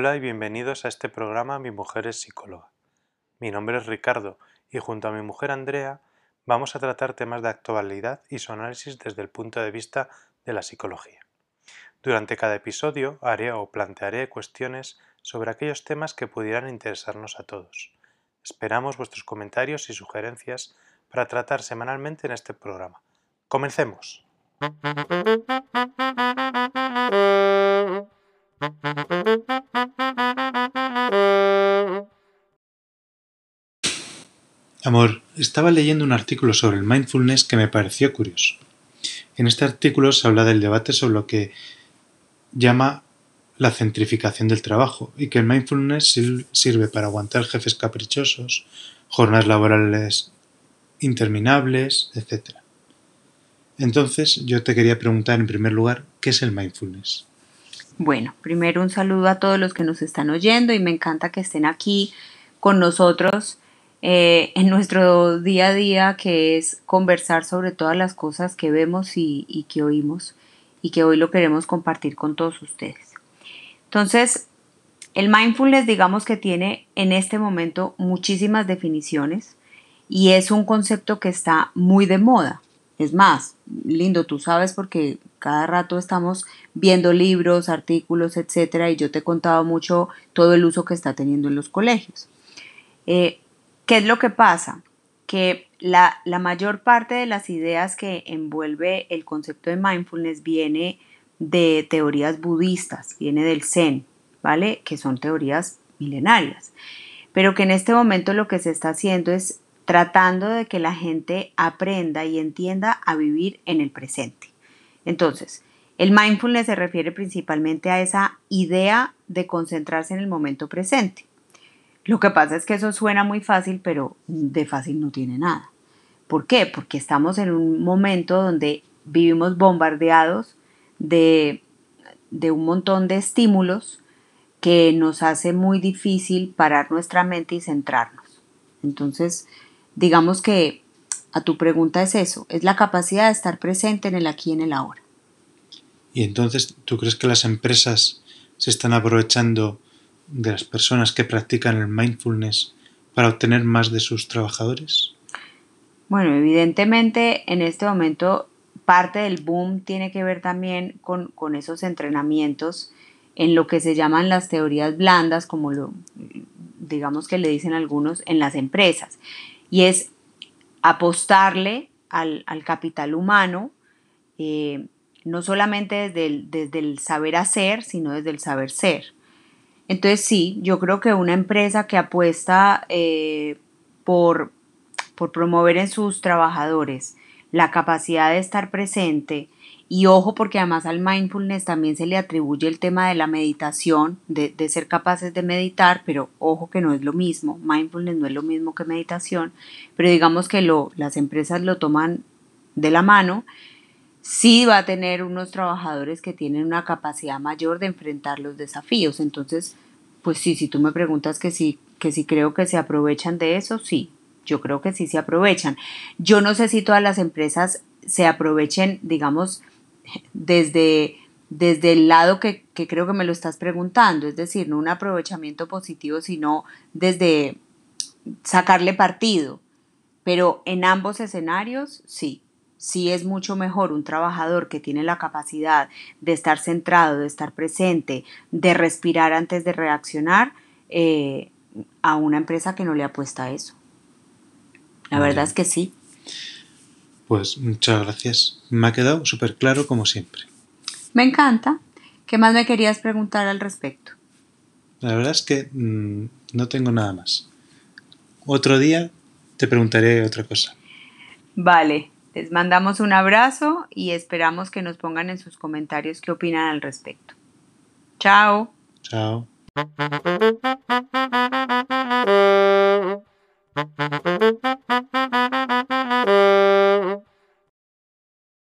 Hola y bienvenidos a este programa Mi mujer es psicóloga. Mi nombre es Ricardo y junto a mi mujer Andrea vamos a tratar temas de actualidad y su análisis desde el punto de vista de la psicología. Durante cada episodio haré o plantearé cuestiones sobre aquellos temas que pudieran interesarnos a todos. Esperamos vuestros comentarios y sugerencias para tratar semanalmente en este programa. Comencemos. Amor, estaba leyendo un artículo sobre el mindfulness que me pareció curioso. En este artículo se habla del debate sobre lo que llama la centrificación del trabajo y que el mindfulness sirve para aguantar jefes caprichosos, jornadas laborales interminables, etc. Entonces, yo te quería preguntar en primer lugar, ¿qué es el mindfulness? Bueno, primero un saludo a todos los que nos están oyendo y me encanta que estén aquí con nosotros eh, en nuestro día a día, que es conversar sobre todas las cosas que vemos y, que oímos y que hoy lo queremos compartir con todos ustedes. Entonces, el mindfulness digamos que tiene en este momento muchísimas definiciones y es un concepto que está muy de moda. Es más, lindo, tú sabes porque cada rato estamos viendo libros, artículos, etcétera, y yo te he contado mucho todo el uso que está teniendo en los colegios. Eh, ¿Qué es lo que pasa? Que la, mayor parte de las ideas que envuelve el concepto de mindfulness viene de teorías budistas, viene del Zen, ¿vale? Que son teorías milenarias. Pero que en este momento lo que se está haciendo es tratando de que la gente aprenda y entienda a vivir en el presente. Entonces, el mindfulness se refiere principalmente a esa idea de concentrarse en el momento presente. Lo que pasa es que eso suena muy fácil, pero de fácil no tiene nada. ¿Por qué? Porque estamos en un momento donde vivimos bombardeados de, de un montón de estímulos que nos hace muy difícil parar nuestra mente y centrarnos. Entonces, digamos que a tu pregunta es eso, es la capacidad de estar presente en el aquí y en el ahora. ¿Y entonces tú crees que las empresas se están aprovechando de las personas que practican el mindfulness para obtener más de sus trabajadores? Bueno, evidentemente en este momento parte del boom tiene que ver también con, esos entrenamientos en lo que se llaman las teorías blandas, como lo digamos que le dicen algunos en las empresas, y es apostarle al, capital humano, eh, no solamente desde desde el saber hacer, sino desde el saber ser. Entonces sí, yo creo que una empresa que apuesta eh, por, por promover en sus trabajadores la capacidad de estar presente, y ojo, porque además al mindfulness también se le atribuye el tema de la meditación, de, de, ser capaces de meditar, pero ojo que no es lo mismo, mindfulness no es lo mismo que meditación, pero digamos que lo, las empresas lo toman de la mano, sí va a tener unos trabajadores que tienen una capacidad mayor de enfrentar los desafíos. Entonces, pues sí, si tú me preguntas que sí, que sí creo que se aprovechan de eso, sí, yo creo que sí se aprovechan. Yo no sé si todas las empresas se aprovechen, digamos, desde, desde el lado que, que creo que me lo estás preguntando, es decir, no un aprovechamiento positivo, sino desde sacarle partido. Pero en ambos escenarios, sí, sí es mucho mejor un trabajador que tiene la capacidad de estar centrado, de estar presente, de respirar antes de reaccionar, eh, a una empresa que no le apuesta a eso. La verdad es que sí. Pues muchas gracias. Me ha quedado súper claro como siempre. Me encanta. ¿Qué más me querías preguntar al respecto? La verdad es que mm, no tengo nada más. Otro día te preguntaré otra cosa. Vale, les mandamos un abrazo y esperamos que nos pongan en sus comentarios qué opinan al respecto. Chao. Chao.